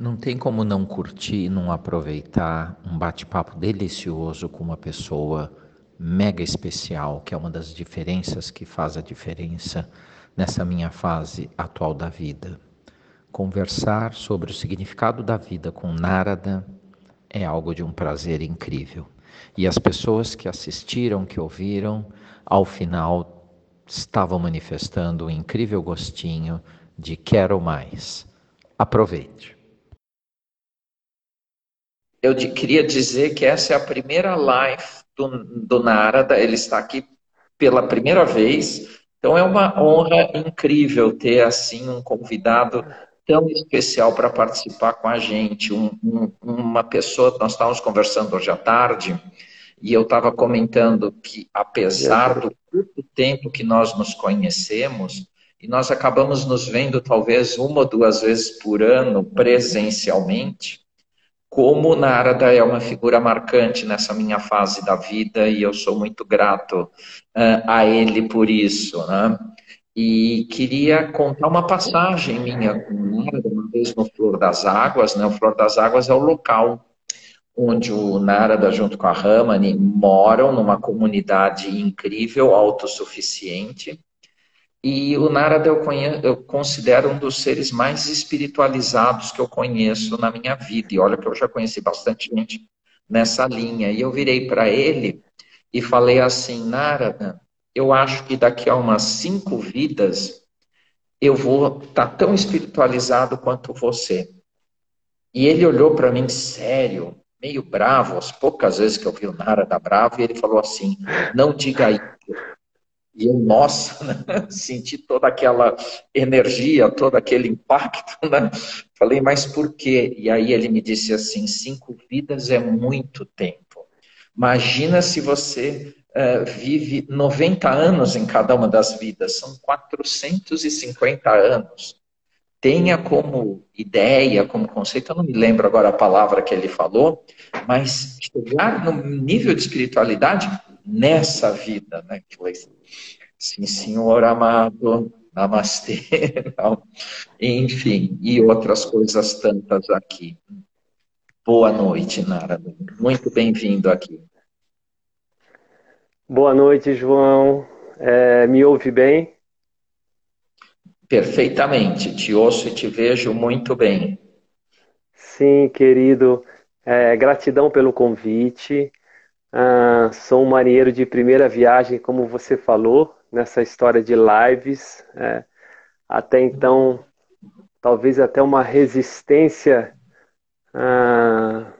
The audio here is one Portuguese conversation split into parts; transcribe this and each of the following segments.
Não tem como não curtir, não aproveitar um bate-papo delicioso com uma pessoa mega especial, que é uma das diferenças que faz a diferença nessa minha fase atual da vida. Conversar sobre o significado da vida com Narada é algo de um prazer incrível. E as pessoas que assistiram, que ouviram, ao final estavam manifestando um incrível gostinho de quero mais. Aproveite. Eu queria dizer que essa é a primeira live do, do Narada, ele está aqui pela primeira vez, então é uma honra incrível ter assim um convidado tão especial para participar com a gente, um, um, uma pessoa, nós estávamos conversando hoje à tarde, e eu estava comentando que apesar do curto tempo que nós nos conhecemos, e nós acabamos nos vendo talvez uma ou duas vezes por ano presencialmente, como Narada é uma figura marcante nessa minha fase da vida e eu sou muito grato uh, a ele por isso, né? E queria contar uma passagem minha com Narada, uma vez no Flor das Águas, né? O Flor das Águas é o local onde o Narada junto com a Ramani moram numa comunidade incrível, autossuficiente, e o Narada eu, conheço, eu considero um dos seres mais espiritualizados que eu conheço na minha vida. E olha que eu já conheci bastante gente nessa linha. E eu virei para ele e falei assim: Narada, eu acho que daqui a umas cinco vidas eu vou estar tá tão espiritualizado quanto você. E ele olhou para mim sério, meio bravo, as poucas vezes que eu vi o Narada bravo, e ele falou assim: Não diga isso. E eu, nossa, né? senti toda aquela energia, todo aquele impacto, né? Falei, mas por quê? E aí ele me disse assim: cinco vidas é muito tempo. Imagina se você uh, vive 90 anos em cada uma das vidas, são 450 anos. Tenha como ideia, como conceito, eu não me lembro agora a palavra que ele falou, mas chegar no nível de espiritualidade nessa vida, né? Sim, senhor amado, namastê, enfim, e outras coisas tantas aqui. Boa noite, Narada. Muito bem-vindo aqui. Boa noite, João. É, me ouve bem? Perfeitamente. Te ouço e te vejo muito bem. Sim, querido. É, gratidão pelo convite. Ah, sou um marinheiro de primeira viagem, como você falou, nessa história de lives. É, até então, talvez até uma resistência ah,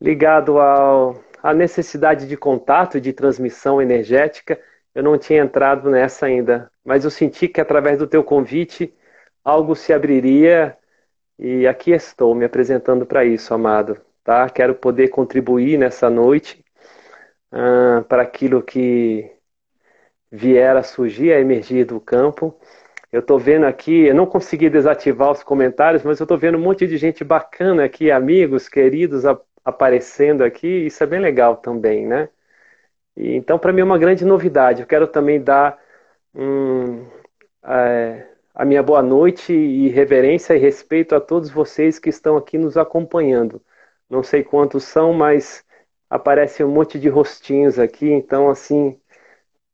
ligado ao, à necessidade de contato, de transmissão energética. Eu não tinha entrado nessa ainda, mas eu senti que através do teu convite algo se abriria e aqui estou me apresentando para isso, amado tá? Quero poder contribuir nessa noite uh, para aquilo que vier a surgir, a emergir do campo. Eu estou vendo aqui, eu não consegui desativar os comentários, mas eu estou vendo um monte de gente bacana aqui, amigos, queridos, a, aparecendo aqui. Isso é bem legal também, né? E, então, para mim é uma grande novidade. Eu quero também dar um, é, a minha boa noite e reverência e respeito a todos vocês que estão aqui nos acompanhando não sei quantos são, mas aparece um monte de rostinhos aqui, então assim,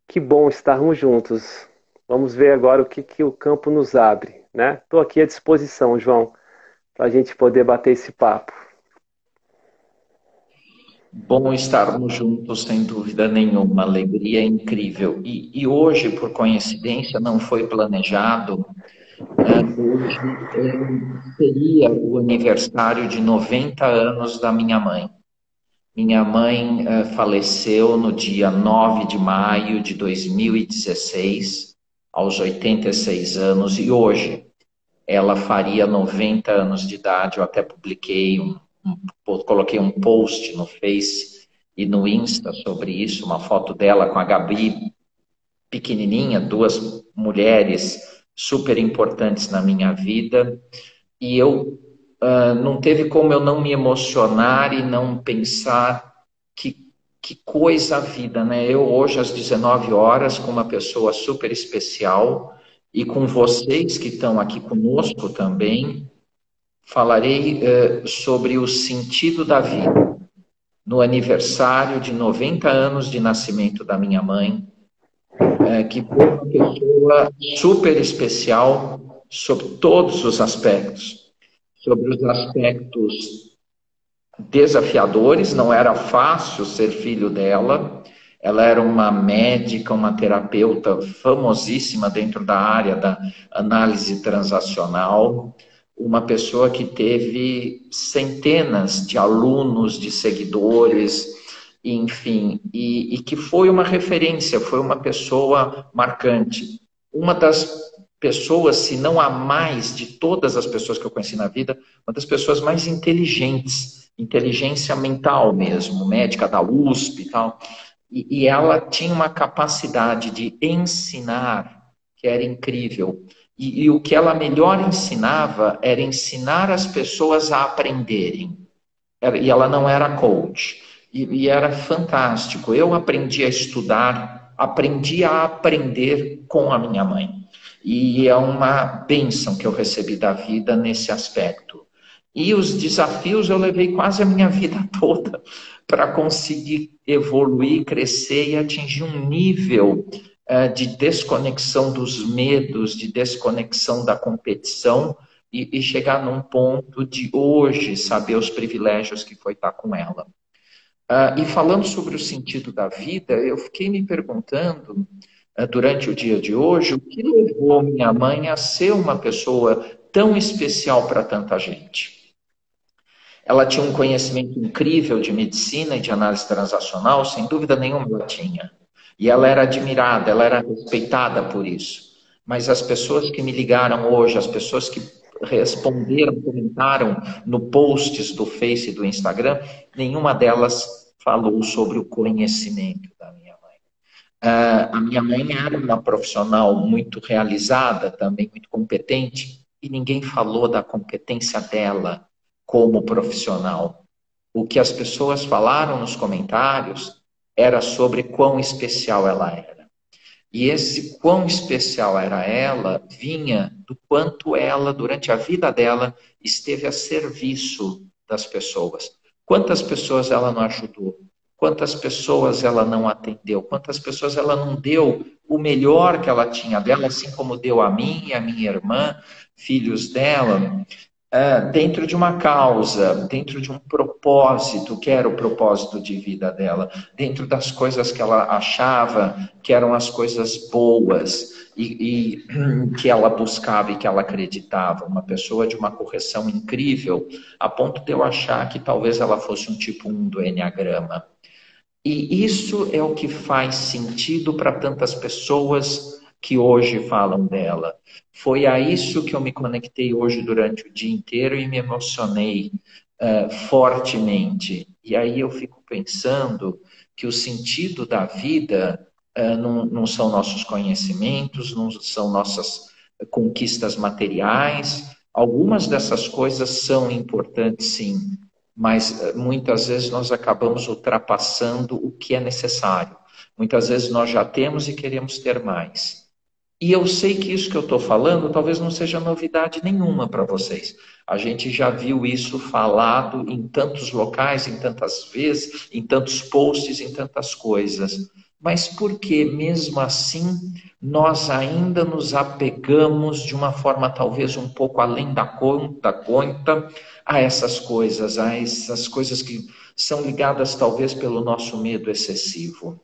que bom estarmos juntos. Vamos ver agora o que, que o campo nos abre, né? Estou aqui à disposição, João, para a gente poder bater esse papo. Bom estarmos juntos, sem dúvida nenhuma, alegria incrível. E, e hoje, por coincidência, não foi planejado, hoje seria o aniversário de 90 anos da minha mãe. Minha mãe uh, faleceu no dia 9 de maio de 2016, aos 86 anos, e hoje ela faria 90 anos de idade. Eu até publiquei, um, um, coloquei um post no Face e no Insta sobre isso, uma foto dela com a Gabi pequenininha, duas mulheres super importantes na minha vida e eu uh, não teve como eu não me emocionar e não pensar que, que coisa a vida, né? Eu hoje às 19 horas com uma pessoa super especial e com vocês que estão aqui conosco também, falarei uh, sobre o sentido da vida. No aniversário de 90 anos de nascimento da minha mãe, uh, que foi uma pessoa super especial sobre todos os aspectos. Sobre os aspectos desafiadores, não era fácil ser filho dela, ela era uma médica, uma terapeuta famosíssima dentro da área da análise transacional, uma pessoa que teve centenas de alunos, de seguidores, enfim, e, e que foi uma referência, foi uma pessoa marcante. Uma das pessoas, se não a mais de todas as pessoas que eu conheci na vida, uma das pessoas mais inteligentes, inteligência mental mesmo, médica da USP e tal. E, e ela tinha uma capacidade de ensinar que era incrível. E, e, o que ela melhor ensinava era ensinar as pessoas a aprenderem. E ela não era coach. E, e, era fantástico. Eu aprendi a estudar, aprendi a aprender com a minha mãe. E é uma bênção que eu recebi da vida nesse aspecto. E os desafios eu levei quase a minha vida toda para conseguir evoluir, crescer e atingir um nível uh, de desconexão dos medos, de desconexão da competição e, e, chegar num ponto de hoje saber os privilégios que foi estar com ela. Uh, e falando sobre o sentido da vida, eu fiquei me perguntando uh, durante o dia de hoje o que levou minha mãe a ser uma pessoa tão especial para tanta gente. Ela tinha um conhecimento incrível de medicina e de análise transacional, sem dúvida nenhuma ela tinha. E ela era admirada, ela era respeitada por isso. Mas as pessoas que me ligaram hoje, as pessoas que responderam, comentaram no posts do Face e do Instagram, nenhuma delas falou sobre o conhecimento da minha mãe. Uh, a minha mãe era uma profissional muito realizada, também muito competente, e ninguém falou da competência dela como profissional. O que as pessoas falaram nos comentários era sobre quão especial ela era. E esse quão especial era ela vinha do quanto ela, durante a vida dela, esteve a serviço das pessoas. Quantas pessoas ela não ajudou? Quantas pessoas ela não atendeu? Quantas pessoas ela não deu o melhor que ela tinha dela, assim como deu a mim e a minha irmã, filhos dela? Uh, dentro de uma causa, dentro de um propósito, que era o propósito de vida dela, dentro das coisas que ela achava que eram as coisas boas e, e que ela buscava e que ela acreditava. Uma pessoa de uma correção incrível, a ponto de eu achar que talvez ela fosse um tipo 1 do Enneagrama. E isso é o que faz sentido para tantas pessoas que hoje falam dela. Foi a isso que eu me conectei hoje durante o dia inteiro e me emocionei uh, fortemente. E aí eu fico pensando que o sentido da vida uh, não, não são nossos conhecimentos, não são nossas conquistas materiais. Algumas dessas coisas são importantes, sim, mas uh, muitas vezes nós acabamos ultrapassando o que é necessário. Muitas vezes nós já temos e queremos ter mais. E eu sei que isso que eu estou falando talvez não seja novidade nenhuma para vocês. A gente já viu isso falado em tantos locais, em tantas vezes, em tantos posts, em tantas coisas. Mas por que, mesmo assim, nós ainda nos apegamos de uma forma talvez um pouco além da conta, conta a essas coisas, a essas coisas que são ligadas talvez pelo nosso medo excessivo?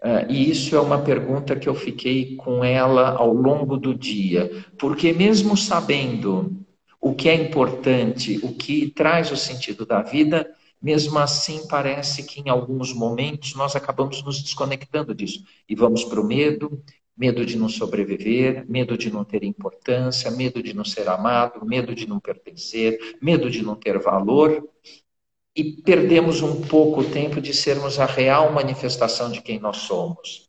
Uh, e isso é uma pergunta que eu fiquei com ela ao longo do dia, porque mesmo sabendo o que é importante, o que traz o sentido da vida, mesmo assim parece que em alguns momentos nós acabamos nos desconectando disso. E vamos para o medo, medo de não sobreviver, medo de não ter importância, medo de não ser amado, medo de não pertencer, medo de não ter valor e perdemos um pouco o tempo de sermos a real manifestação de quem nós somos.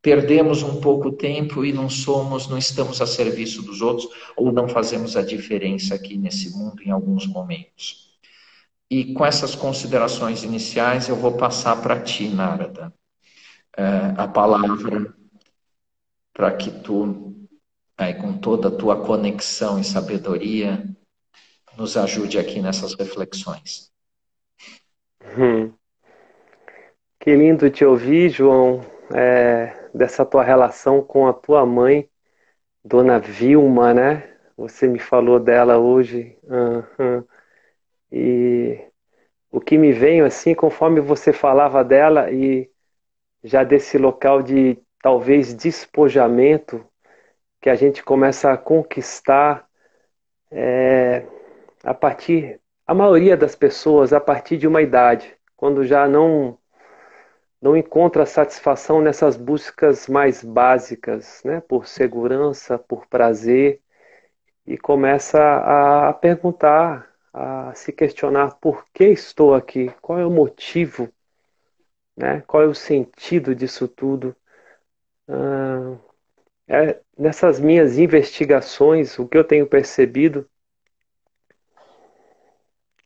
Perdemos um pouco o tempo e não somos, não estamos a serviço dos outros ou não fazemos a diferença aqui nesse mundo em alguns momentos. E com essas considerações iniciais, eu vou passar para ti, Narada, eh, a palavra para que tu, aí, com toda a tua conexão e sabedoria, nos ajude aqui nessas reflexões. Hum. Que lindo te ouvir, João, é, dessa tua relação com a tua mãe, Dona Vilma, né? Você me falou dela hoje. Uhum. E o que me veio assim, conforme você falava dela e já desse local de talvez despojamento que a gente começa a conquistar é, a partir, a maioria das pessoas, a partir de uma idade, quando já não não encontra satisfação nessas buscas mais básicas, né? por segurança, por prazer, e começa a perguntar, a se questionar por que estou aqui, qual é o motivo, né? qual é o sentido disso tudo. Ah, é, nessas minhas investigações, o que eu tenho percebido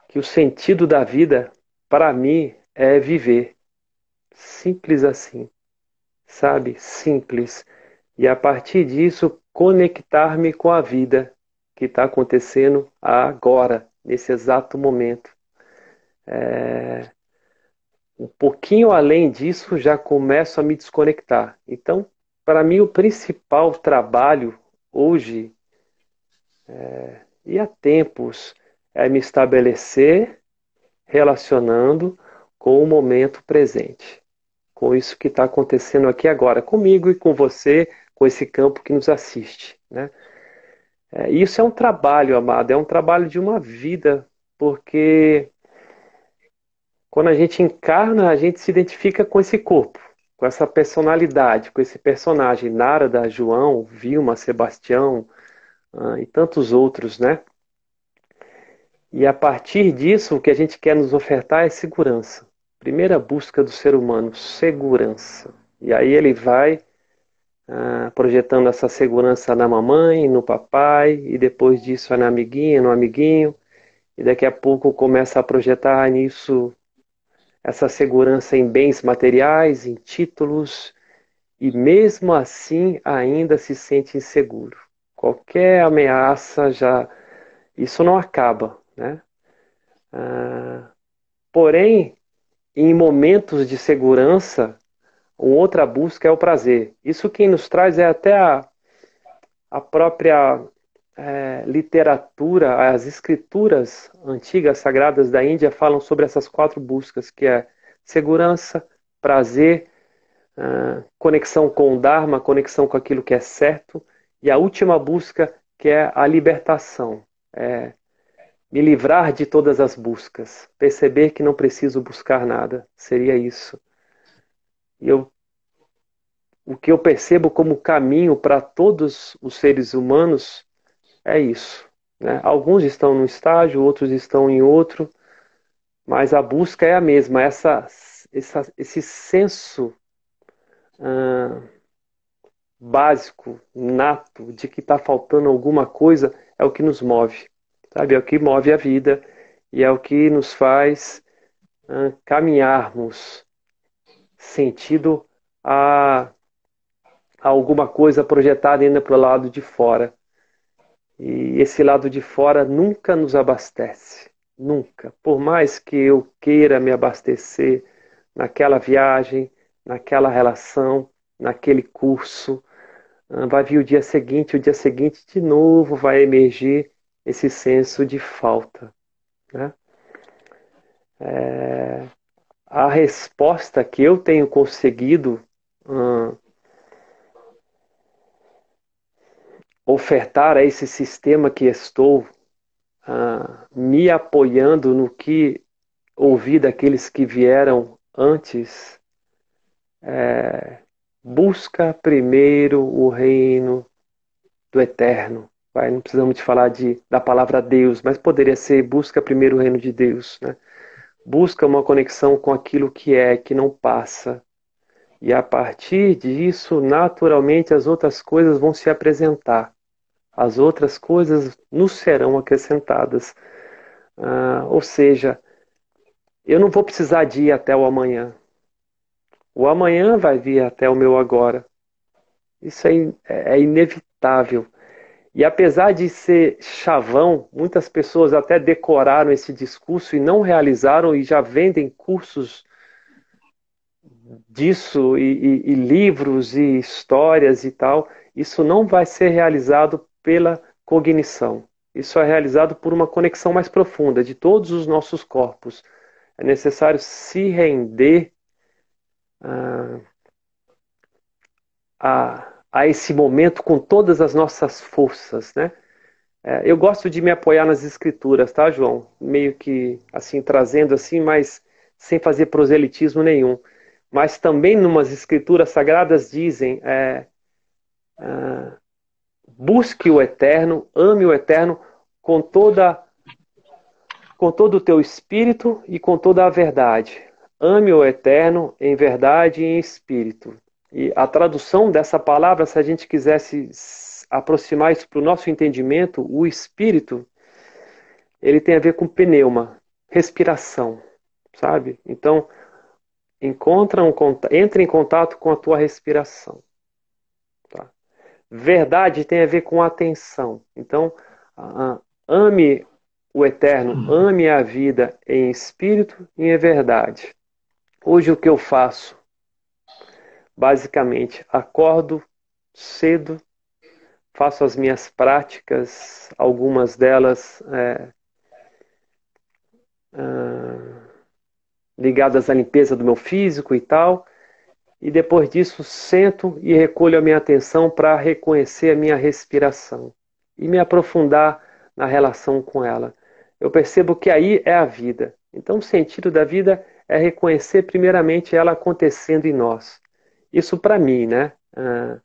que o sentido da vida, para mim, é viver Simples assim. Sabe? Simples. E a partir disso, conectar-me com a vida que está acontecendo agora, nesse exato momento. É... Um pouquinho além disso, já começo a me desconectar. Então, para mim, o principal trabalho hoje é... e há tempos é me estabelecer relacionando com o momento presente com isso que está acontecendo aqui agora, comigo e com você, com esse campo que nos assiste. Né? É, isso é um trabalho, amado, é um trabalho de uma vida, porque quando a gente encarna, a gente se identifica com esse corpo, com essa personalidade, com esse personagem, Narada, João, Vilma, Sebastião ah, e tantos outros, né? E a partir disso, o que a gente quer nos ofertar é segurança. Primeira busca do ser humano, segurança. E aí ele vai ah, projetando essa segurança na mamãe, no papai, e depois disso é na amiguinha, no amiguinho, e daqui a pouco começa a projetar nisso essa segurança em bens materiais, em títulos, e mesmo assim ainda se sente inseguro. Qualquer ameaça já. Isso não acaba, né? Ah, porém, em momentos de segurança, uma outra busca é o prazer. Isso quem nos traz é até a, a própria é, literatura, as escrituras antigas, sagradas da Índia falam sobre essas quatro buscas, que é segurança, prazer, uh, conexão com o Dharma, conexão com aquilo que é certo, e a última busca, que é a libertação. É me livrar de todas as buscas, perceber que não preciso buscar nada, seria isso. E eu, o que eu percebo como caminho para todos os seres humanos é isso. Né? Alguns estão num estágio, outros estão em outro, mas a busca é a mesma. Essa, essa esse senso básico, nato, de que está faltando alguma coisa é o que nos move. Sabe, é o que move a vida e é o que nos faz caminharmos sentido a, a alguma coisa projetada ainda para o lado de fora. E esse lado de fora nunca nos abastece. Nunca. Por mais que eu queira me abastecer naquela viagem, naquela relação, naquele curso, vai vir o dia seguinte, o dia seguinte de novo vai emergir esse senso de falta. Né? É, a resposta que eu tenho conseguido hum, ofertar a esse sistema que estou, hum, me apoiando no que ouvi daqueles que vieram antes, é, busca primeiro o reino do eterno Pai, não precisamos de falar de, da palavra Deus, mas poderia ser busca primeiro o reino de Deus, né? Busca uma conexão com aquilo que é, que não passa. E a partir disso, naturalmente, as outras coisas vão se apresentar. As outras coisas nos serão acrescentadas. Ah, ou seja, eu não vou precisar de ir até o amanhã. O amanhã vai vir até o meu agora. Isso é, é inevitável. E apesar de ser chavão, muitas pessoas até decoraram esse discurso e não realizaram e já vendem cursos disso e, e, e livros e histórias e tal. Isso não vai ser realizado pela cognição. Isso é realizado por uma conexão mais profunda de todos os nossos corpos. É necessário se render ah, a, a esse momento com todas as nossas forças, né? É, eu gosto de me apoiar nas escrituras, tá, João? Meio que assim trazendo assim, mas sem fazer proselitismo nenhum. Mas também numas escrituras sagradas dizem é, é, busque o eterno, ame o eterno com toda com todo o teu espírito e com toda a verdade. Ame o eterno em verdade e em espírito. E a tradução dessa palavra, se a gente quisesse aproximar isso para o nosso entendimento, o espírito, ele tem a ver com pneuma, respiração, sabe? Então, encontra um, entre em contato com a tua respiração. Tá? Verdade tem a ver com atenção. Então, ame o eterno, ame a vida em espírito e em verdade. Hoje o que eu faço? Basicamente acordo cedo, faço as minhas práticas, algumas delas é, ah, ligadas à limpeza do meu físico e tal, e depois disso sento e recolho a minha atenção para reconhecer a minha respiração e me aprofundar na relação com ela. Eu percebo que aí é a vida. Então, o sentido da vida é reconhecer primeiramente ela acontecendo em nós. Isso para mim, né? Ah,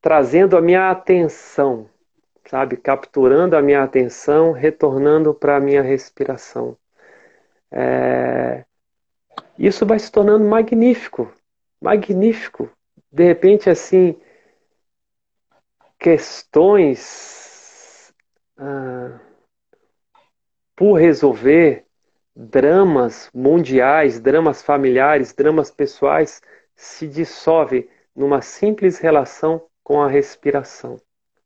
trazendo a minha atenção, sabe? Capturando a minha atenção, retornando para a minha respiração. É... Isso vai se tornando magnífico, magnífico. De repente, assim, questões ah, por resolver dramas mundiais, dramas familiares, dramas pessoais se dissolve numa simples relação com a respiração.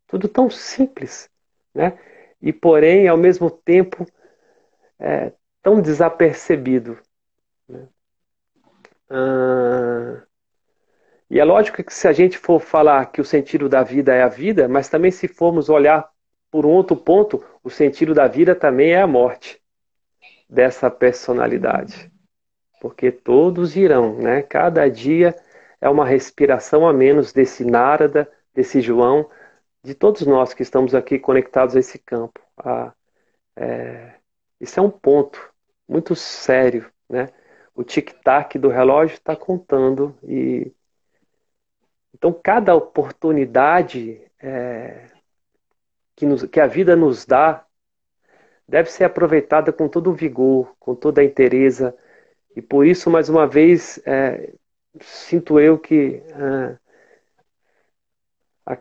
Tudo tão simples, né? E porém, ao mesmo tempo, é, tão desapercebido. Né? Ah, e é lógico que se a gente for falar que o sentido da vida é a vida, mas também se formos olhar por um outro ponto, o sentido da vida também é a morte dessa personalidade. Porque todos irão, né? Cada dia é uma respiração a menos desse Narada, desse João, de todos nós que estamos aqui conectados a esse campo. Ah, é, isso é um ponto muito sério, né? O tic-tac do relógio está contando e então cada oportunidade é, que, nos, que a vida nos dá deve ser aproveitada com todo o vigor, com toda a inteireza. E por isso, mais uma vez, é, sinto eu que é, a,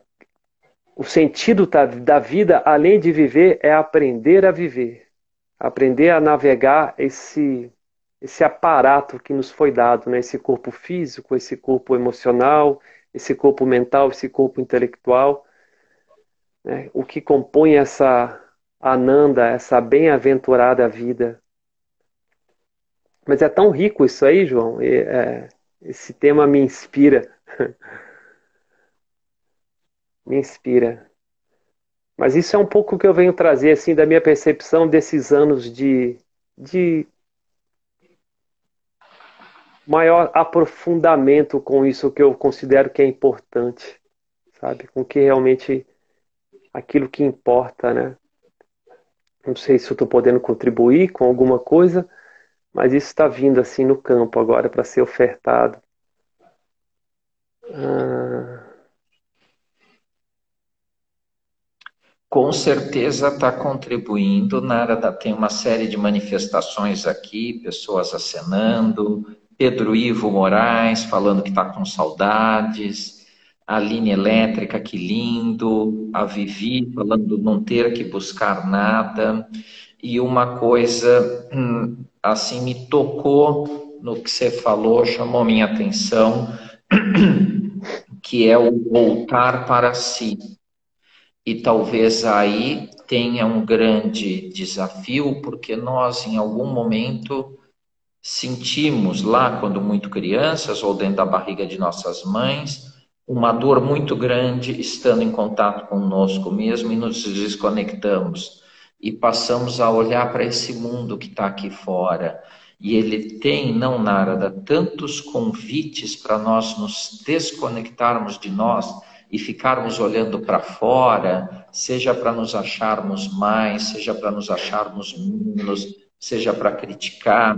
o sentido da, da vida, além de viver, é aprender a viver. Aprender a navegar esse, esse aparato que nos foi dado, né? esse corpo físico, esse corpo emocional, esse corpo mental, esse corpo intelectual. Né? O que compõe essa, Ananda, essa bem-aventurada vida. Mas é tão rico isso aí, João. E, é, esse tema me inspira. me inspira. Mas isso é um pouco que eu venho trazer assim da minha percepção desses anos de, de maior aprofundamento com isso que eu considero que é importante, sabe? Com que realmente aquilo que importa, né? Não sei se eu estou podendo contribuir com alguma coisa, mas isso está vindo assim no campo agora para ser ofertado. Ah... Com certeza está contribuindo. Nara tem uma série de manifestações aqui, pessoas acenando, Pedro Ivo Moraes falando que está com saudades a linha elétrica, que lindo, a Vivi falando não ter que buscar nada, e uma coisa hum, assim me tocou no que você falou, chamou minha atenção, que é o voltar para si. E talvez aí tenha um grande desafio, porque nós, em algum momento, sentimos lá, quando muito crianças, ou dentro da barriga de nossas mães, uma dor muito grande estando em contato conosco mesmo e nos desconectamos e passamos a olhar para esse mundo que está aqui fora. E ele tem, não, Narada, tantos convites para nós nos desconectarmos de nós e ficarmos olhando para fora, seja para nos acharmos mais, seja para nos acharmos menos, seja para criticar.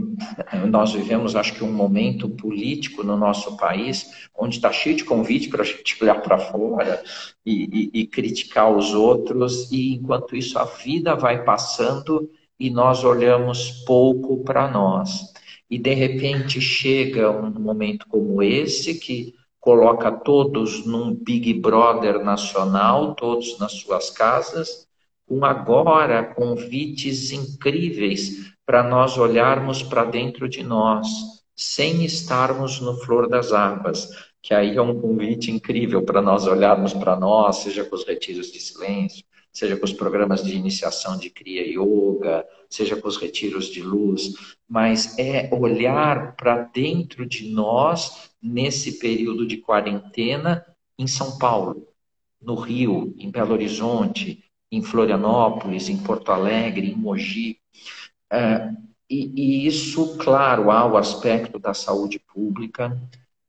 Nós vivemos, acho que, um momento político no nosso país onde está cheio de convite para a gente olhar para fora e, e, e criticar os outros, e enquanto isso a vida vai passando e nós olhamos pouco para nós. E de repente chega um momento como esse que coloca todos num Big Brother nacional, todos nas suas casas, com agora convites incríveis para nós olharmos para dentro de nós, sem estarmos no flor das águas, que aí é um convite incrível para nós olharmos para nós, seja com os retiros de silêncio, seja com os programas de iniciação de Kriya Yoga, seja com os retiros de luz, mas é olhar para dentro de nós nesse período de quarentena em São Paulo, no Rio, em Belo Horizonte, em Florianópolis, em Porto Alegre, em Mogi, é, e, e, isso, claro, há o aspecto da saúde pública,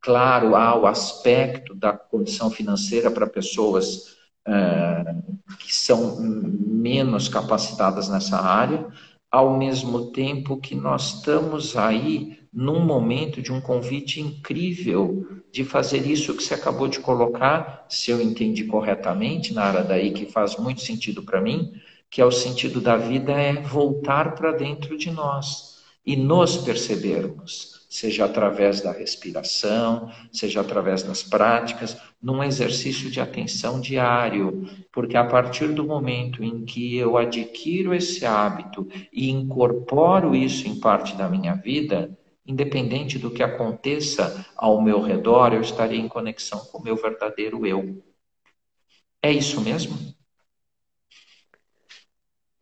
claro, há o aspecto da condição financeira para pessoas é, que são menos capacitadas nessa área, ao mesmo tempo que nós estamos aí num momento de um convite incrível de fazer isso que você acabou de colocar, se eu entendi corretamente, na área daí que faz muito sentido para mim, que é o sentido da vida, é voltar para dentro de nós e nos percebermos, seja através da respiração, seja através das práticas, num exercício de atenção diário, porque a partir do momento em que eu adquiro esse hábito e incorporo isso em parte da minha vida, independente do que aconteça ao meu redor, eu estarei em conexão com o meu verdadeiro eu. É isso mesmo?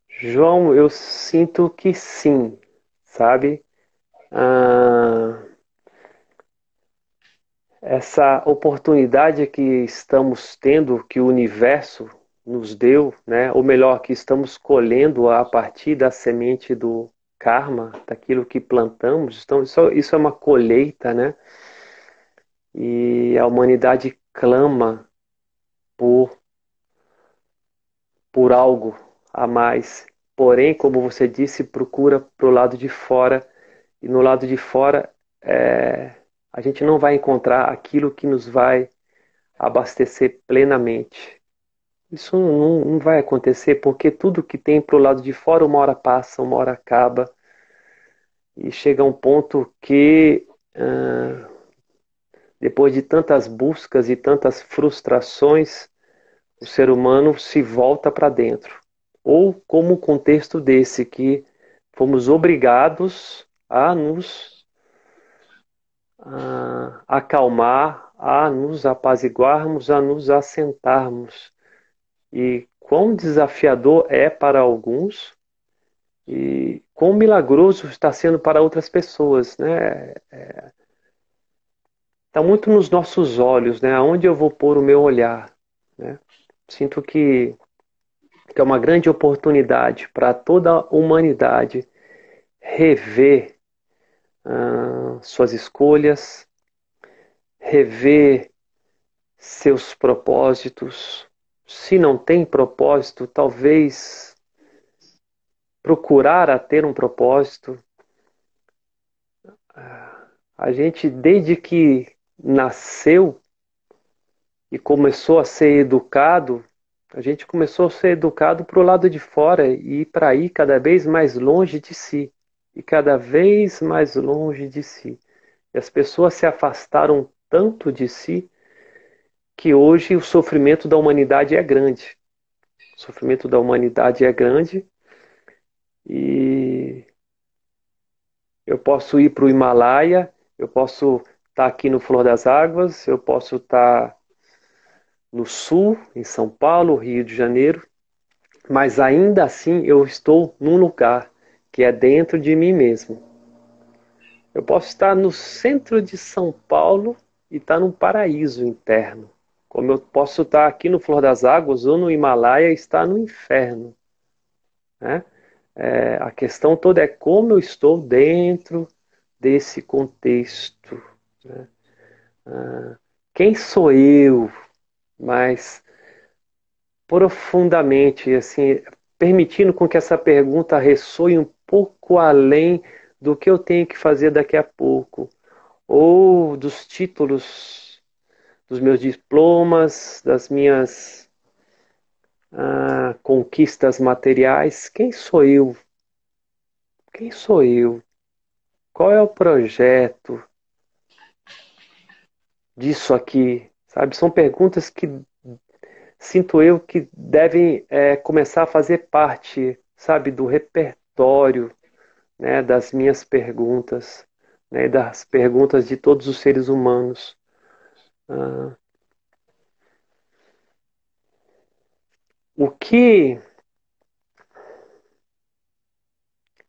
João, eu sinto que sim, sabe? Ah, essa oportunidade que estamos tendo, que o universo nos deu, né? ou melhor, que estamos colhendo a partir da semente do karma, daquilo que plantamos, então isso, isso é uma colheita, né? E a humanidade clama por, por algo, a mais. Porém, como você disse, procura para o lado de fora. E no lado de fora, é, a gente não vai encontrar aquilo que nos vai abastecer plenamente. Isso não, não vai acontecer porque tudo que tem para o lado de fora, uma hora passa, uma hora acaba. E chega um ponto que, ah, depois de tantas buscas e tantas frustrações, o ser humano se volta para dentro ou como o contexto desse que fomos obrigados a nos a, acalmar, a nos apaziguarmos, a nos assentarmos. E quão desafiador é para alguns e quão milagroso está sendo para outras pessoas, né? É, está muito nos nossos olhos, né? Aonde eu vou pôr o meu olhar, né? Sinto que que é uma grande oportunidade para toda a humanidade rever uh, suas escolhas, rever seus propósitos. Se não tem propósito, talvez procurar a ter um propósito. A gente, desde que nasceu e começou a ser educado, a gente começou a ser educado para o lado de fora e para ir cada vez mais longe de si. E cada vez mais longe de si. E as pessoas se afastaram tanto de si que hoje o sofrimento da humanidade é grande. O sofrimento da humanidade é grande e eu posso ir para o Himalaia, eu posso estar tá aqui no Flor das Águas, eu posso estar tá no sul, em São Paulo, Rio de Janeiro, mas ainda assim eu estou num lugar que é dentro de mim mesmo. Eu posso estar no centro de São Paulo e estar num paraíso interno, como eu posso estar aqui no Flor das Águas ou no Himalaia e estar no inferno. Né? É, a questão toda é como eu estou dentro desse contexto. Né? Ah, quem sou eu? Mas profundamente, assim, permitindo com que essa pergunta ressoe um pouco além do que eu tenho que fazer daqui a pouco, ou dos títulos dos meus diplomas, das minhas ah, conquistas materiais. Quem sou eu? Quem sou eu? Qual é o projeto disso aqui? Sabe, são perguntas que sinto eu que devem é, começar a fazer parte, sabe, do repertório né, das minhas perguntas, né, das perguntas de todos os seres humanos. Ah, o que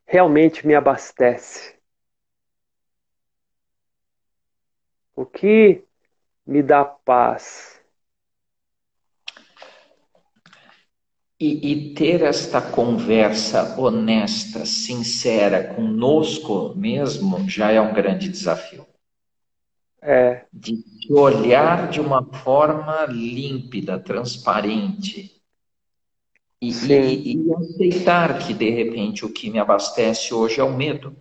realmente me abastece? O que me dá paz? E, e, ter esta conversa honesta, sincera conosco mesmo já é um grande desafio. É. De olhar de uma forma límpida, transparente. E, e, e, aceitar que, de repente, o que me abastece hoje é o medo.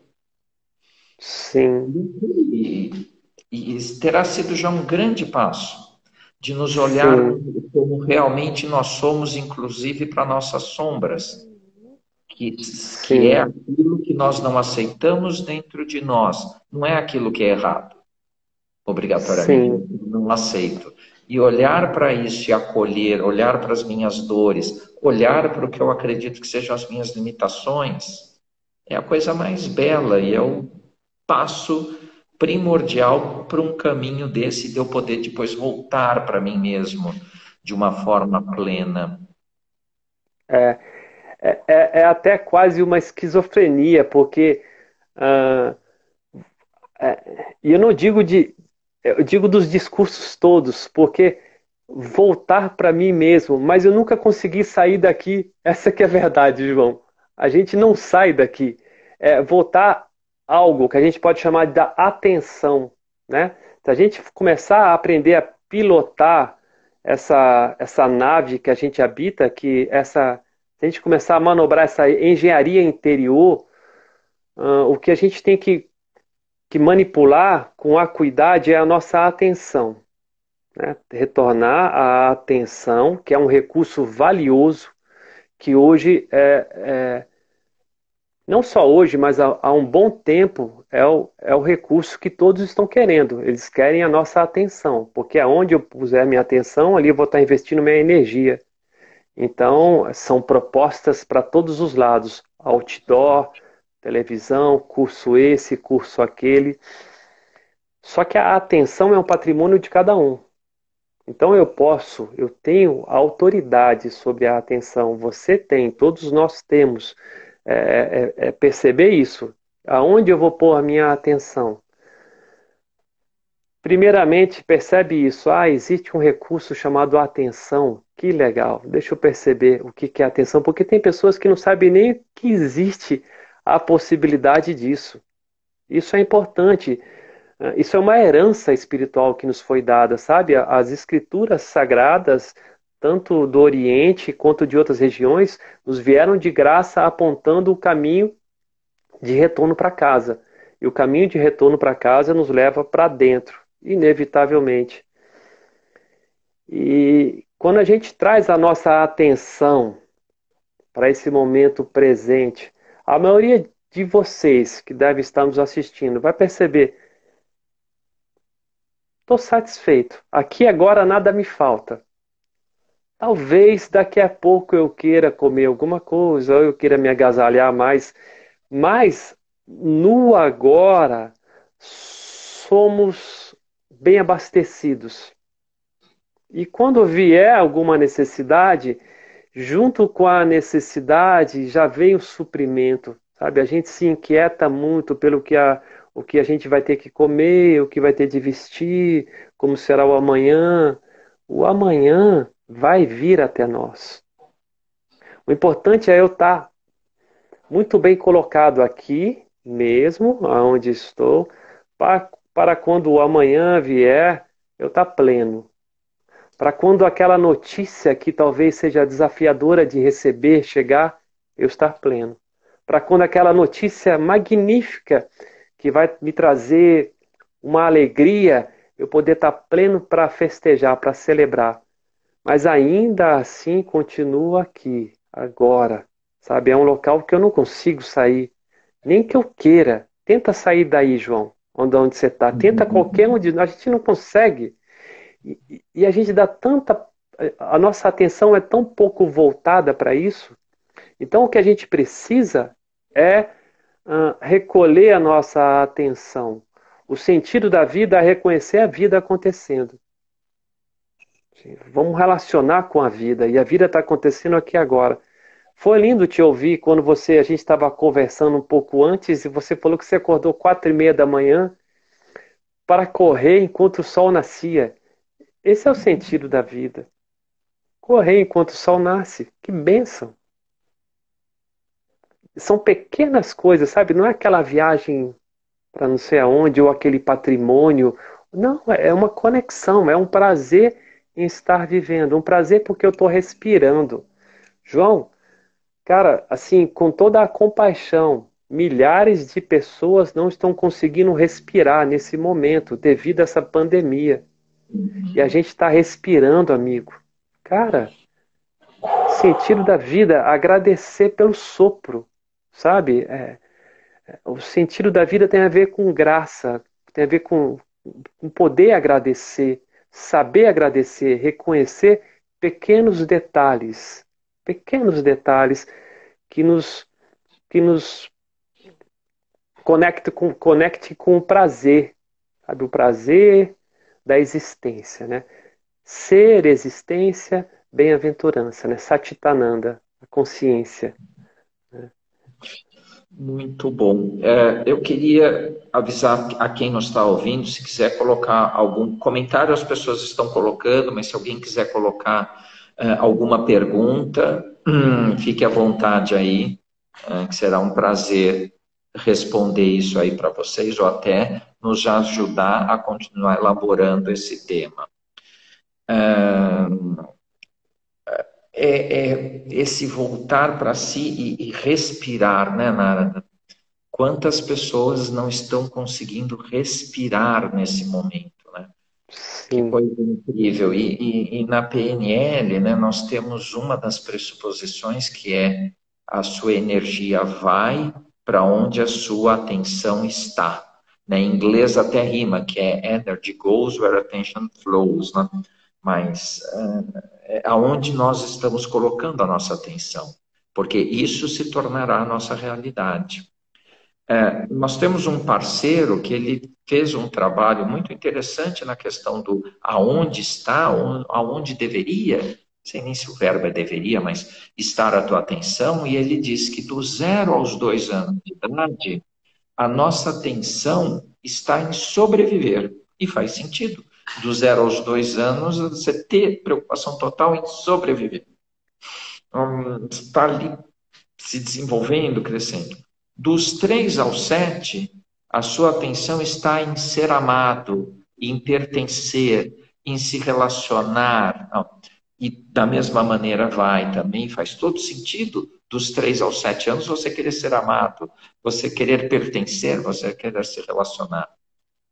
Sim. E, terá sido já um grande passo de nos olhar Sim. como realmente nós somos, inclusive para nossas sombras, que, que é aquilo que nós não aceitamos dentro de nós, não é aquilo que é errado, obrigatoriamente, Sim. não aceito. E olhar para isso e acolher, olhar para as minhas dores, olhar para o que eu acredito que sejam as minhas limitações, é a coisa mais bela e é o passo primordial para um caminho desse de eu poder depois voltar para mim mesmo de uma forma plena. É, é, é, é até quase uma esquizofrenia, porque uh, é, e eu não digo de eu digo dos discursos todos, porque voltar para mim mesmo, mas eu nunca consegui sair daqui. Essa que é a verdade, João. A gente não sai daqui. É, voltar algo que a gente pode chamar da atenção, né? Se a gente começar a aprender a pilotar essa, essa nave que a gente habita, que essa, se a gente começar a manobrar essa engenharia interior, uh, o que a gente tem que, que manipular com acuidade é a nossa atenção. Né? Retornar a atenção, que é um recurso valioso, que hoje é, é não só hoje, mas há, um bom tempo, é o, é o recurso que todos estão querendo. Eles querem a nossa atenção, porque aonde eu puser minha atenção, ali eu vou estar investindo minha energia. Então, são propostas para todos os lados: outdoor, televisão, curso esse, curso aquele. Só que a atenção é um patrimônio de cada um. Então eu posso, eu tenho autoridade sobre a atenção, você tem, todos nós temos. É, é, é, perceber isso. Aonde eu vou pôr a minha atenção? Primeiramente, percebe isso. Ah, existe um recurso chamado atenção. Que legal. Deixa eu perceber o que é atenção, porque tem pessoas que não sabem nem que existe a possibilidade disso. Isso é importante. Isso é uma herança espiritual que nos foi dada, sabe? As escrituras sagradas tanto do Oriente quanto de outras regiões, nos vieram de graça apontando o caminho de retorno para casa. E o caminho de retorno para casa nos leva para dentro, inevitavelmente. E quando a gente traz a nossa atenção para esse momento presente, a maioria de vocês que deve estar nos assistindo vai perceber: estou satisfeito. Aqui agora nada me falta. Talvez daqui a pouco eu queira comer alguma coisa, ou eu queira me agasalhar mais, mas no agora somos bem abastecidos. E quando vier alguma necessidade, junto com a necessidade já vem o suprimento, sabe? A gente se inquieta muito pelo que a, o que a gente vai ter que comer, o que vai ter de vestir, como será o amanhã. O amanhã vai vir até nós. O importante é eu estar muito bem colocado aqui mesmo, aonde estou, para, para quando o amanhã vier, eu estar pleno. Para quando aquela notícia que talvez seja desafiadora de receber chegar, eu estar pleno. Para quando aquela notícia magnífica que vai me trazer uma alegria, eu poder estar pleno para festejar, para celebrar. Mas ainda assim continua aqui, agora. Sabe? É um local que eu não consigo sair. Nem que eu queira. Tenta sair daí, João, onde, onde você está. Tenta uhum. qualquer um de nós. A gente não consegue. E, a gente dá tanta. A nossa atenção é tão pouco voltada para isso. Então, o que a gente precisa é uh, recolher a nossa atenção. O sentido da vida é reconhecer a vida acontecendo. Vamos relacionar com a vida. E a vida está acontecendo aqui agora. Foi lindo te ouvir quando você a gente estava conversando um pouco antes e você falou que você acordou quatro e meia da manhã para correr enquanto o sol nascia. Esse é o sentido da vida. Correr enquanto o sol nasce. Que bênção! São pequenas coisas, sabe? Não é aquela viagem para não sei aonde ou aquele patrimônio. Não, é uma conexão, é um prazer em estar vivendo, um prazer porque eu estou respirando. João, Cara, assim, com toda a compaixão, milhares de pessoas não estão conseguindo respirar nesse momento devido a essa pandemia. E a gente está respirando, amigo. Cara, sentido da vida, agradecer pelo sopro, sabe? É, é, o sentido da vida tem a ver com graça, tem a ver com, com poder agradecer, saber agradecer, reconhecer pequenos detalhes pequenos detalhes que nos, que nos conecte com, conecte com o prazer, sabe? O prazer da existência, né? Ser, existência, bem-aventurança, né? Satitananda, a consciência. Né? Muito bom. É, eu queria avisar a quem nos está ouvindo, se quiser colocar algum comentário, as pessoas estão colocando, mas se alguém quiser colocar é, alguma pergunta, hum, fique à vontade aí, é, que será um prazer responder isso aí para vocês, ou até nos ajudar a continuar elaborando esse tema. É, é esse voltar para si e, e, respirar, né, Narada? Quantas pessoas não estão conseguindo respirar nesse momento? Que coisa incrível. E, e, e, na PNL, né, nós temos uma das pressuposições que é a sua energia vai para onde a sua atenção está. Né? Em inglês até rima, que é energy goes where attention flows. Né? Mas é, é aonde nós estamos colocando a nossa atenção. Porque isso se tornará a nossa realidade. É, nós temos um parceiro que ele fez um trabalho muito interessante na questão do aonde está, aonde deveria, sei nem se o verbo é deveria, mas estar a tua atenção, e ele diz que do zero aos dois anos de idade, a nossa atenção está em sobreviver. E faz sentido. Do zero aos dois anos, você ter preocupação total em sobreviver. Então, está ali se desenvolvendo, crescendo. Dos três aos sete, a sua atenção está em ser amado, em pertencer, em se relacionar. Não. E da mesma maneira vai também, faz todo sentido dos três aos sete anos você querer ser amado, você querer pertencer, você querer se relacionar.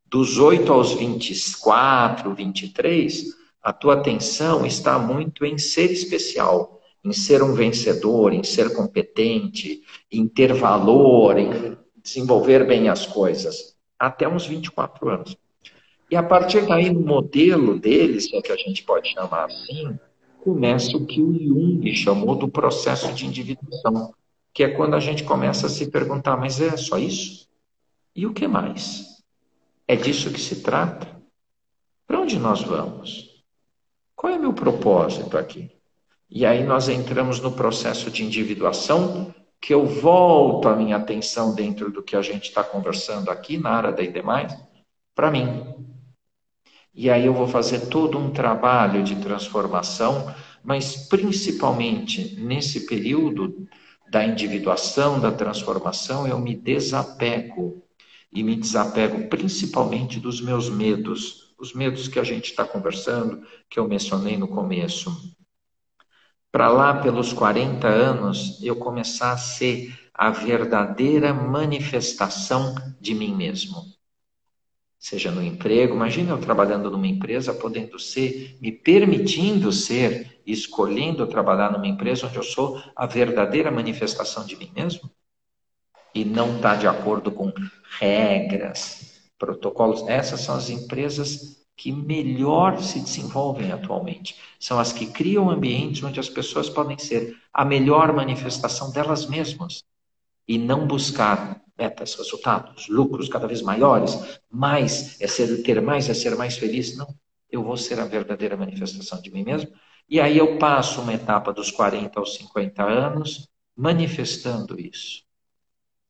Dos oito aos 24, 23, a tua atenção está muito em ser especial, em ser um vencedor, em ser competente, em ter valor, em desenvolver bem as coisas, até uns 24 anos. E a partir daí, no modelo deles, é que a gente pode chamar assim, começa o que o Jung chamou do processo de individuação, que é quando a gente começa a se perguntar, mas é só isso? E o que mais? É disso que se trata? Para onde nós vamos? Qual é meu propósito aqui? E aí nós entramos no processo de individuação, que eu volto a minha atenção dentro do que a gente está conversando aqui, na área e demais, para mim. E aí eu vou fazer todo um trabalho de transformação, mas principalmente nesse período da individuação, da transformação, eu me desapego. E me desapego principalmente dos meus medos, os medos que a gente está conversando, que eu mencionei no começo. Para lá, pelos 40 anos, eu começar a ser a verdadeira manifestação de mim mesmo. Seja no emprego, imagine eu trabalhando numa empresa, podendo ser, me permitindo ser, escolhendo trabalhar numa empresa onde eu sou a verdadeira manifestação de mim mesmo e não está de acordo com regras, protocolos. Essas são as empresas que melhor se desenvolvem atualmente. São as que criam ambientes onde as pessoas podem ser a melhor manifestação delas mesmas e não buscar metas, resultados, lucros cada vez maiores, mais é ser ter mais é ser mais feliz. Não, eu vou ser a verdadeira manifestação de mim mesmo. E aí eu passo uma etapa dos 40 aos 50 anos manifestando isso.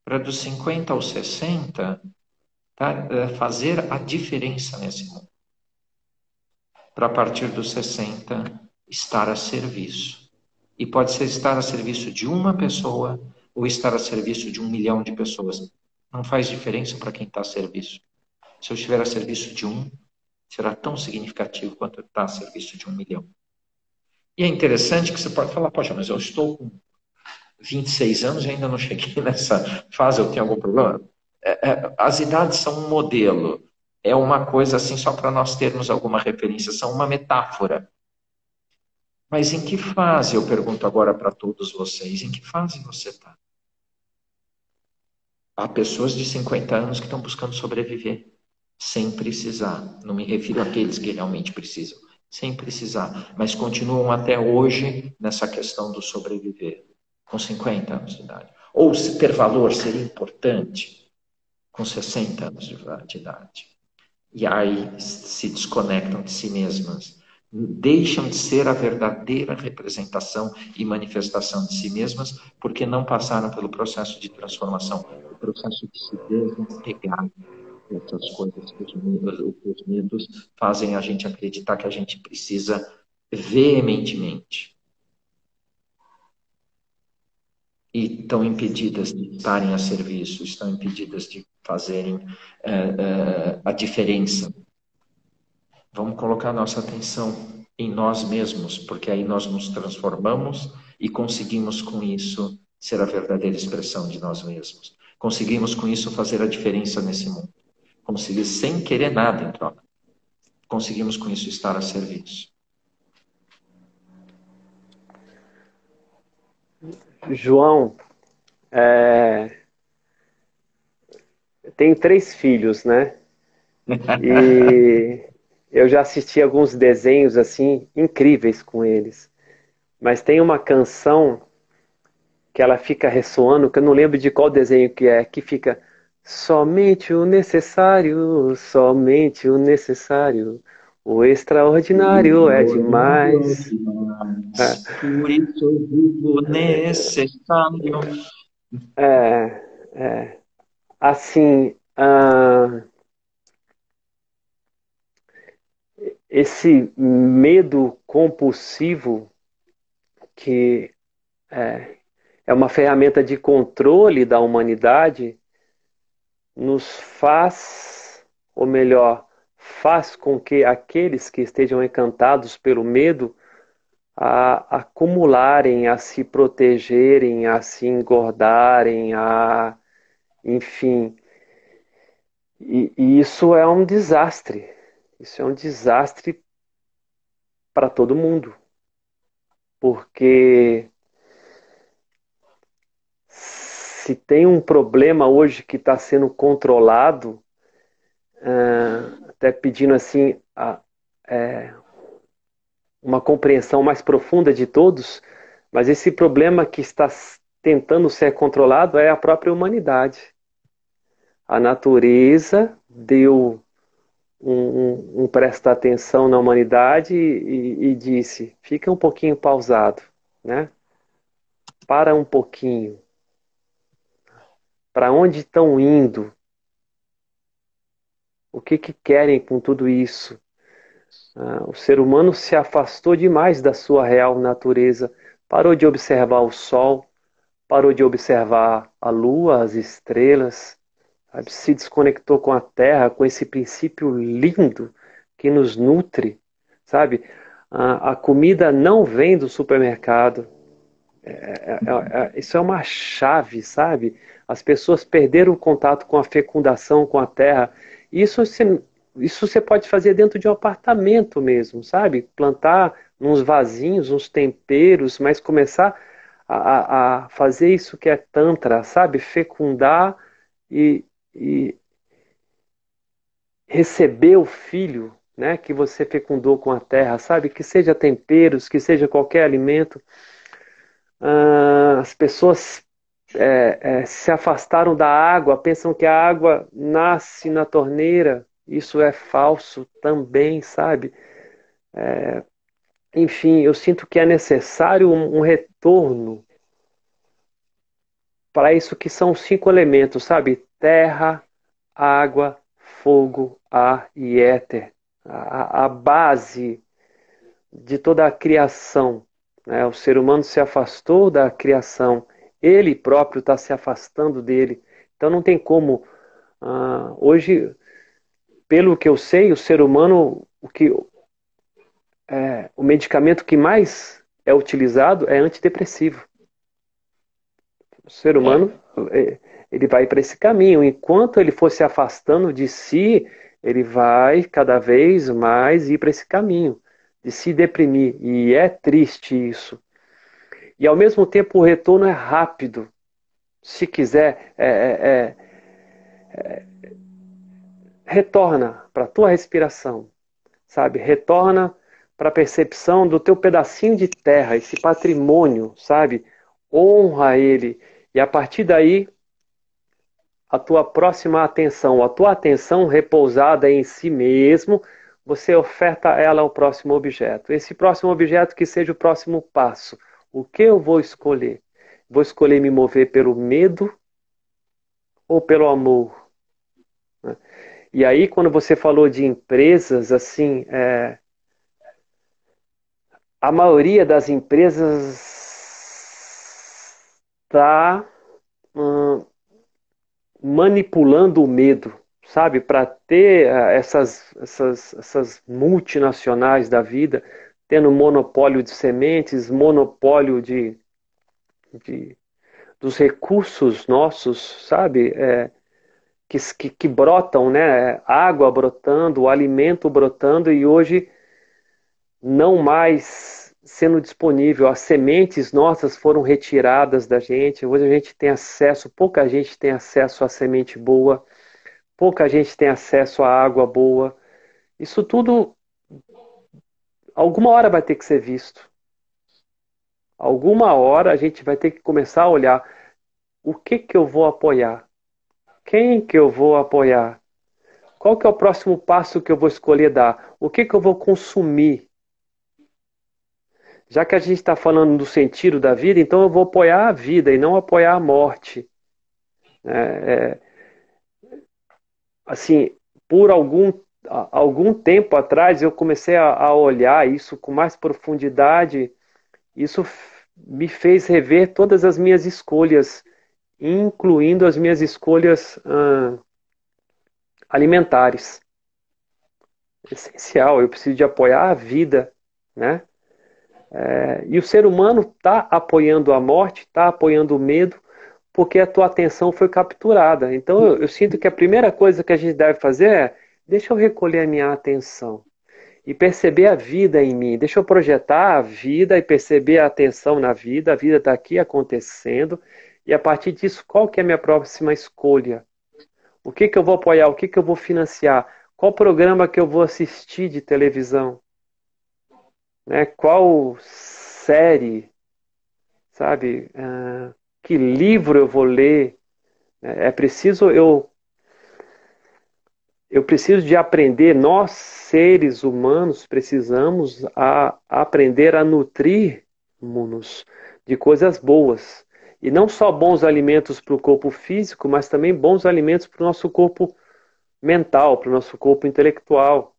Para dos 50 aos 60, tá, é, fazer a diferença nesse mundo para partir dos 60 estar a serviço. E pode ser estar a serviço de uma pessoa ou estar a serviço de um milhão de pessoas. Não faz diferença para quem está a serviço. Se eu estiver a serviço de um, será tão significativo quanto estar a serviço de um milhão. E é interessante que você pode falar, poxa, mas eu estou com 26 anos e ainda não cheguei nessa fase, eu tenho algum problema? É, é, as idades são um modelo é uma coisa assim só para nós termos alguma referência, são uma metáfora. Mas em que fase, eu pergunto agora para todos vocês, em que fase você está? Há pessoas de 50 anos que estão buscando sobreviver, sem precisar. Não me refiro àqueles que realmente precisam, sem precisar, mas continuam até hoje nessa questão do sobreviver, com 50 anos de idade. Ou se ter valor seria importante, com 60 anos de idade e aí se desconectam de si mesmas. Deixam de ser a verdadeira representação e manifestação de si mesmas porque não passaram pelo processo de transformação, o processo de se desapegar dessas coisas que os medos, os medos fazem a gente acreditar que a gente precisa veementemente. E estão impedidas de estarem a serviço, estão impedidas de fazerem é, é, a diferença. Vamos colocar nossa atenção em nós mesmos, porque aí nós nos transformamos e conseguimos com isso ser a verdadeira expressão de nós mesmos. Conseguimos com isso fazer a diferença nesse mundo. Conseguir sem querer nada em troca. Conseguimos com isso estar a serviço. João, é, tenho três filhos, né? E eu já assisti alguns desenhos assim incríveis com eles. Mas tem uma canção que ela fica ressoando, que eu não lembro de qual desenho que é, que fica somente o necessário, somente o necessário. O extraordinário é demais. Por isso digo necessário. É, é assim, uh, esse medo compulsivo que é, é uma ferramenta de controle da humanidade nos faz, ou melhor, faz com que aqueles que estejam encantados pelo medo a acumularem, a se protegerem, a se engordarem, a enfim. E, e isso é um desastre. Isso é um desastre para todo mundo. Porque se tem um problema hoje que está sendo controlado, uh, até pedindo assim a, é, uma compreensão mais profunda de todos, mas esse problema que está tentando ser controlado é a própria humanidade. A natureza deu um, um presta atenção na humanidade e, e disse: fica um pouquinho pausado, né? Para um pouquinho. Para onde estão indo? O que, que querem com tudo isso? Ah, o ser humano se afastou demais da sua real natureza, parou de observar o sol, parou de observar a lua, as estrelas, sabe? se desconectou com a terra, com esse princípio lindo que nos nutre, sabe? A, a comida não vem do supermercado. É, é, é, é, isso é uma chave, sabe? As pessoas perderam o contato com a fecundação, com a terra. Isso você, isso você pode fazer dentro de um apartamento mesmo, sabe? Plantar uns vasinhos, uns temperos, mas começar a, a fazer isso que é Tantra, sabe? Fecundar e, e receber o filho né, que você fecundou com a terra, sabe? Que seja temperos, que seja qualquer alimento. Ah, as pessoas é, é, se afastaram da água, pensam que a água nasce na torneira. Isso é falso também, sabe? É, enfim, eu sinto que é necessário um, um retorno para isso que são cinco elementos, sabe? Terra, água, fogo, ar e éter. A, a base de toda a criação. Né? O ser humano se afastou da criação, ele próprio está se afastando dele. Então não tem como. Uh, hoje, pelo que eu sei, o ser humano, o que é, o medicamento que mais é utilizado é antidepressivo. O ser humano é, ele vai para esse caminho. Enquanto ele for se afastando de si, ele vai cada vez mais ir para esse caminho de se deprimir. E é triste isso. E ao mesmo tempo o retorno é rápido. Se quiser, é, é, é, é retorna para a tua respiração, sabe? Retorna para a percepção do teu pedacinho de terra, esse patrimônio, sabe? Honra ele e a partir daí a tua próxima atenção, a tua atenção repousada em si mesmo, você oferta ela ao próximo objeto. Esse próximo objeto que seja o próximo passo. O que eu vou escolher? Vou escolher me mover pelo medo ou pelo amor? E aí, quando você falou de empresas, assim, é... a maioria das empresas está hum, manipulando o medo, sabe? Para ter uh, essas, essas, essas multinacionais da vida tendo monopólio de sementes, monopólio de, de dos recursos nossos, sabe? É, que, que, que, brotam, né? Água brotando, alimento brotando e hoje não mais sendo disponível. As sementes nossas foram retiradas da gente. Hoje a gente tem acesso, pouca gente tem acesso à semente boa, pouca gente tem acesso à água boa. Isso tudo, alguma hora vai ter que ser visto. Alguma hora a gente vai ter que começar a olhar o que que eu vou apoiar, quem que eu vou apoiar, qual que é o próximo passo que eu vou escolher dar, o que que eu vou consumir já que a gente está falando do sentido da vida, então eu vou apoiar a vida e não apoiar a morte. É, é, assim, por algum, algum tempo atrás eu comecei a, a olhar isso com mais profundidade. Isso me fez rever todas as minhas escolhas, incluindo as minhas escolhas hum, alimentares. Essencial, eu preciso de apoiar a vida, né? É, e o ser humano está apoiando a morte, está apoiando o medo, porque a tua atenção foi capturada. Então eu, eu, sinto que a primeira coisa que a gente deve fazer é: deixa eu recolher a minha atenção e perceber a vida em mim. Deixa eu projetar a vida e perceber a atenção na vida. A vida está aqui acontecendo. E a partir disso, qual que é a minha próxima escolha? O que, que eu vou apoiar? O que, que eu vou financiar? Qual programa que eu vou assistir de televisão? Né? Qual série, sabe? Uh, que livro eu vou ler? É, é preciso eu eu preciso de aprender, nós seres humanos precisamos a aprender a nutrir-nos de coisas boas. E não só bons alimentos para o corpo físico, mas também bons alimentos para o nosso corpo mental, para o nosso corpo intelectual.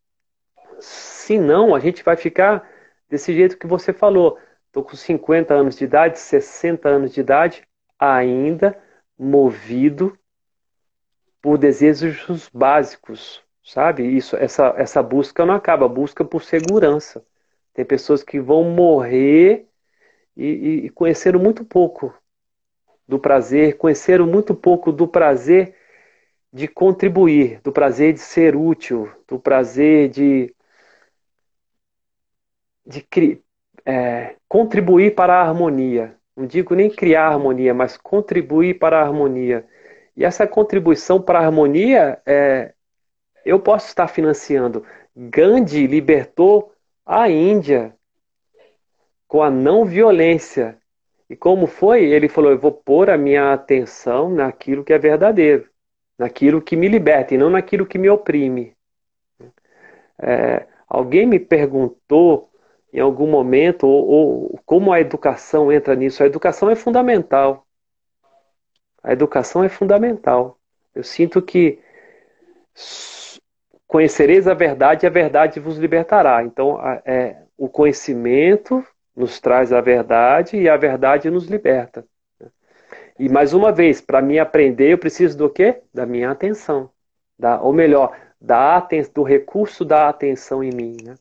Senão, a gente vai ficar desse jeito que você falou. Estou com 50 anos de idade, 60 anos de idade, ainda movido por desejos básicos, sabe? Isso, essa, essa busca não acaba, busca por segurança. Tem pessoas que vão morrer e, e, e conheceram muito pouco do prazer, conheceram muito pouco do prazer de contribuir, do prazer de ser útil, do prazer de, de é, contribuir para a harmonia. Não digo nem criar harmonia, mas contribuir para a harmonia. E essa contribuição para a harmonia, é, eu posso estar financiando. Gandhi libertou a Índia com a não violência. E como foi? Ele falou: Eu vou pôr a minha atenção naquilo que é verdadeiro naquilo que me liberta e não naquilo que me oprime. É, alguém me perguntou em algum momento ou, ou, como a educação entra nisso. A educação é fundamental. A educação é fundamental. Eu sinto que conhecereis a verdade e a verdade vos libertará. Então, é, o conhecimento nos traz a verdade e a verdade nos liberta. E mais uma vez, para me aprender, eu preciso do quê? Da minha atenção. Da, ou melhor, da aten do recurso da atenção em mim. Né?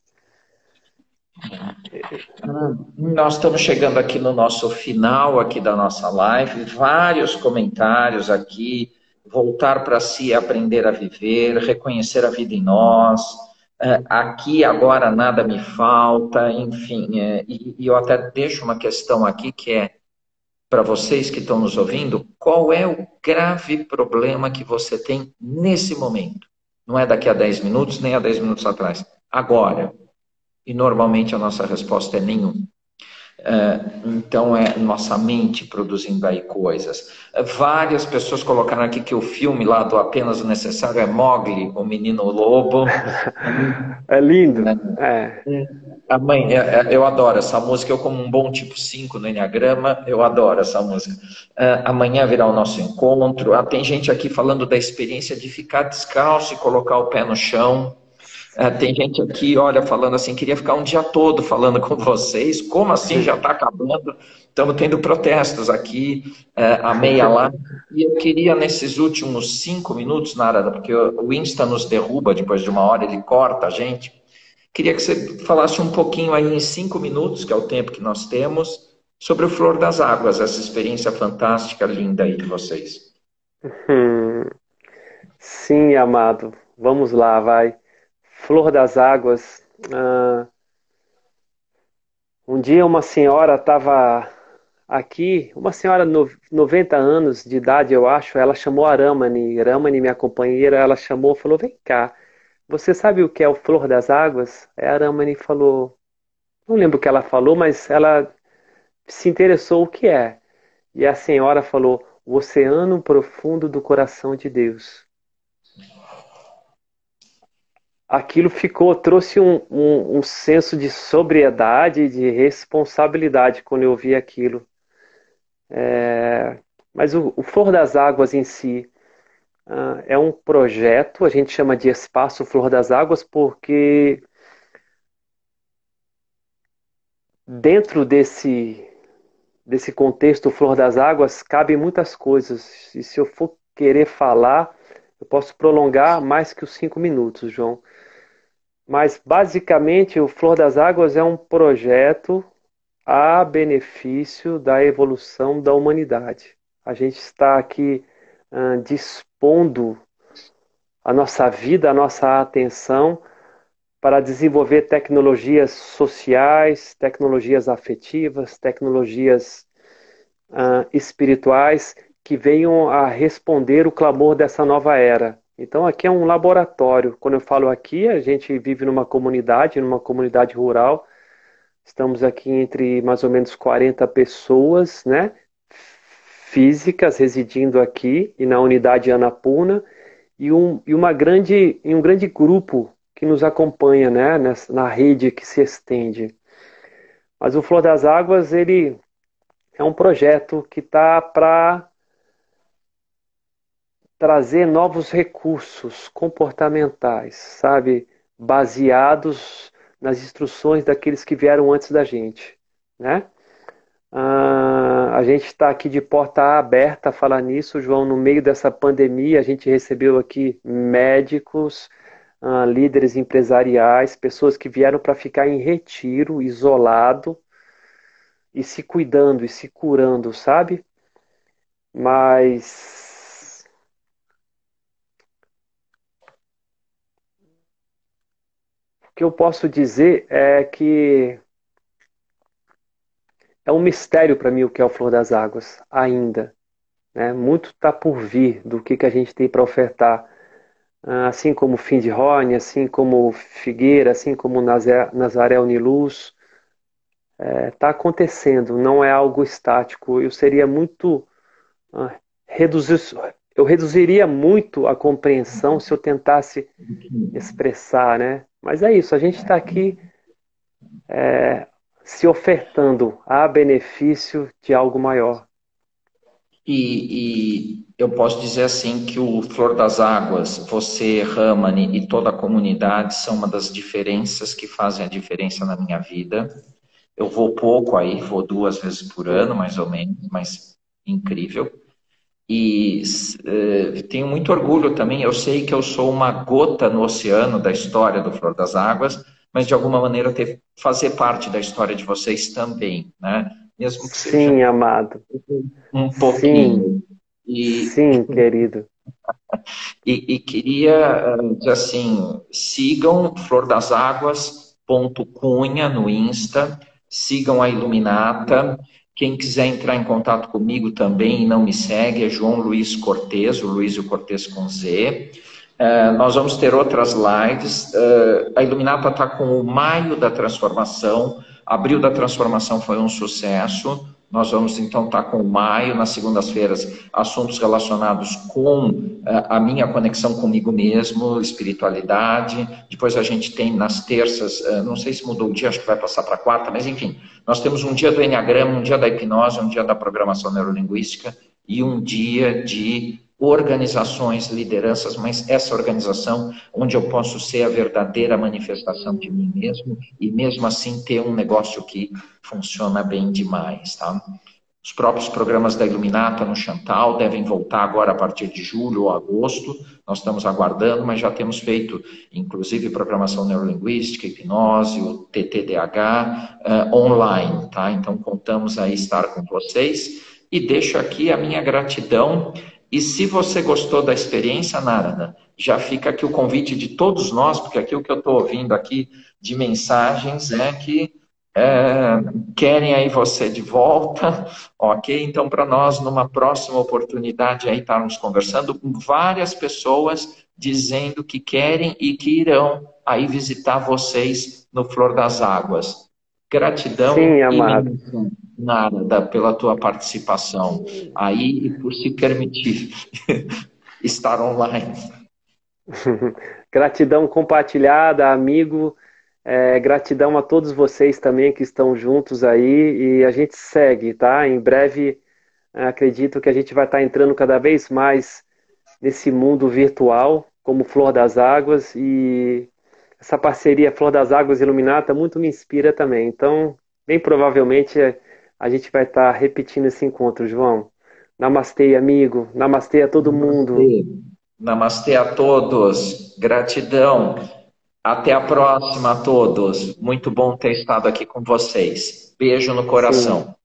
Nós estamos chegando aqui no nosso final aqui da nossa live, vários comentários aqui, voltar para si, aprender a viver, reconhecer a vida em nós, é, aqui agora nada me falta, enfim, é, e eu até deixo uma questão aqui que é para vocês que estão nos ouvindo, qual é o grave problema que você tem nesse momento. Não é daqui a 10 minutos, nem a 10 minutos atrás. Agora. E normalmente a nossa resposta é nenhum. É, então é nossa mente produzindo aí coisas. É, várias pessoas colocaram aqui que o filme lá do Apenas o Necessário é Mogli, o Menino Lobo. É lindo. É. A mãe, eu adoro essa música, eu como um bom tipo 5 no Enneagrama, eu adoro essa música. Amanhã virá o nosso encontro. Ah, tem gente aqui falando da experiência de ficar descalço e colocar o pé no chão. É, tem gente aqui, olha, falando assim, queria ficar um dia todo falando com vocês. Como assim já está acabando? Estamos tendo protestos aqui, é, a meia lá. E eu queria, nesses últimos cinco minutos, Nara, porque o Insta nos derruba depois de uma hora, ele corta a gente. Queria que você falasse um pouquinho aí em cinco minutos, que é o tempo que nós temos, sobre o Flor das Águas, essa experiência fantástica, linda aí de vocês. Sim, amado. Vamos lá, vai. Flor das Águas. Ah, um dia uma senhora estava aqui, uma senhora no, 90 anos de idade, eu acho, ela chamou a Ramani, Ramani, minha companheira, ela chamou, falou, vem cá, você sabe o que é o Flor das Águas? Aí a Ramani falou, não lembro o que ela falou, mas ela se interessou o que é. E a senhora falou, o oceano profundo do coração de Deus aquilo ficou, trouxe um, um, um, senso de sobriedade, de responsabilidade quando eu vi aquilo. É, mas o, o, Flor das Águas em si uh, é um projeto, a gente chama de Espaço Flor das Águas, porque dentro desse, desse contexto Flor das Águas cabem muitas coisas. E se eu for querer falar, eu posso prolongar mais que os cinco minutos, João. Mas, basicamente, o Flor das Águas é um projeto a benefício da evolução da humanidade. A gente está aqui uh, dispondo a nossa vida, a nossa atenção para desenvolver tecnologias sociais, tecnologias afetivas, tecnologias uh, espirituais que venham a responder o clamor dessa nova era. Então aqui é um laboratório. Quando eu falo aqui, a gente vive numa comunidade, numa comunidade rural. Estamos aqui entre mais ou menos 40 pessoas, né? Físicas residindo aqui e na unidade Anapuna. e um, e uma grande, e um grande grupo que nos acompanha né, nessa, na rede que se estende. Mas o Flor das Águas, ele é um projeto que está para trazer novos recursos comportamentais, sabe? Baseados nas instruções daqueles que vieram antes da gente, né? Ah, a gente está aqui de porta aberta a falar nisso, João. No meio dessa pandemia, a gente recebeu aqui médicos, ah, líderes empresariais, pessoas que vieram para ficar em retiro, isolado e se cuidando e se curando, sabe? Mas que eu posso dizer é que é um mistério para mim o que é o Flor das Águas, ainda. Né? Muito está por vir do que, que a gente tem para ofertar. Ah, assim como Rony, assim como Figueira, assim como Nazaré Uniluz. Está é, tá acontecendo, não é algo estático. Eu seria muito. Ah, reduzir, eu reduziria muito a compreensão se eu tentasse expressar, né? Mas é isso, a gente está aqui é, se ofertando a benefício de algo maior. E, e, eu posso dizer assim que o Flor das Águas, você, Ramani e toda a comunidade são uma das diferenças que fazem a diferença na minha vida. Eu vou pouco aí, vou duas vezes por ano, mais ou menos, mas incrível. E uh, tenho muito orgulho também. Eu sei que eu sou uma gota no oceano da história do Flor das Águas, mas de alguma maneira ter, fazer parte da história de vocês também, né? Mesmo que seja Sim, amado. Um pouquinho. Sim, e, Sim querido. E, e, queria dizer assim, sigam Flor das Águas ponto Cunha no Insta, sigam a Iluminata. Quem quiser entrar em contato comigo também e não me segue é João Luiz Cortez, o Luiz e o Cortez com Z. Uh, nós vamos ter outras lives. Uh, a Iluminata está com o Maio da Transformação. Abril da Transformação foi um sucesso. Nós vamos então estar tá com o Maio, nas segundas-feiras, assuntos relacionados com uh, a minha conexão comigo mesmo, espiritualidade. Depois a gente tem nas terças, não sei se mudou o dia, acho que vai passar para quarta, mas enfim, nós temos um dia do Enneagrama, um dia da hipnose, um dia da programação neurolinguística e um dia de organizações, lideranças, mas essa organização onde eu posso ser a verdadeira manifestação de mim mesmo e mesmo assim ter um negócio que funciona bem demais, tá? Os próprios programas da Iluminata no Chantal devem voltar agora a partir de julho ou agosto. Nós estamos aguardando, mas já temos feito, inclusive, programação neurolinguística, hipnose, o TTDH uh, eh, online, tá? Então, contamos aí estar com vocês. E deixo aqui a minha gratidão e se você gostou da experiência, Narada, já fica aqui o convite de todos nós, porque aquilo que eu estou ouvindo aqui de mensagens é que é, querem aí você de volta, ok? Então, para nós, numa próxima oportunidade, aí estarmos conversando com várias pessoas dizendo que querem e que irão aí visitar vocês no Flor das Águas. Gratidão. Sim, amado. Nada pela tua participação aí e por se permitir estar online. gratidão compartilhada, amigo. É, gratidão a todos vocês também que estão juntos aí e a gente segue, tá? Em breve, acredito que a gente vai estar entrando cada vez mais nesse mundo virtual, como Flor das Águas, e essa parceria Flor das Águas Iluminata muito me inspira também. Então, bem provavelmente a gente vai estar repetindo esse encontro, João. Namastê, amigo. Namastê a todo mundo. Namastê a todos. Gratidão. Até a próxima a todos. Muito bom ter estado aqui com vocês. Beijo no coração. Sim.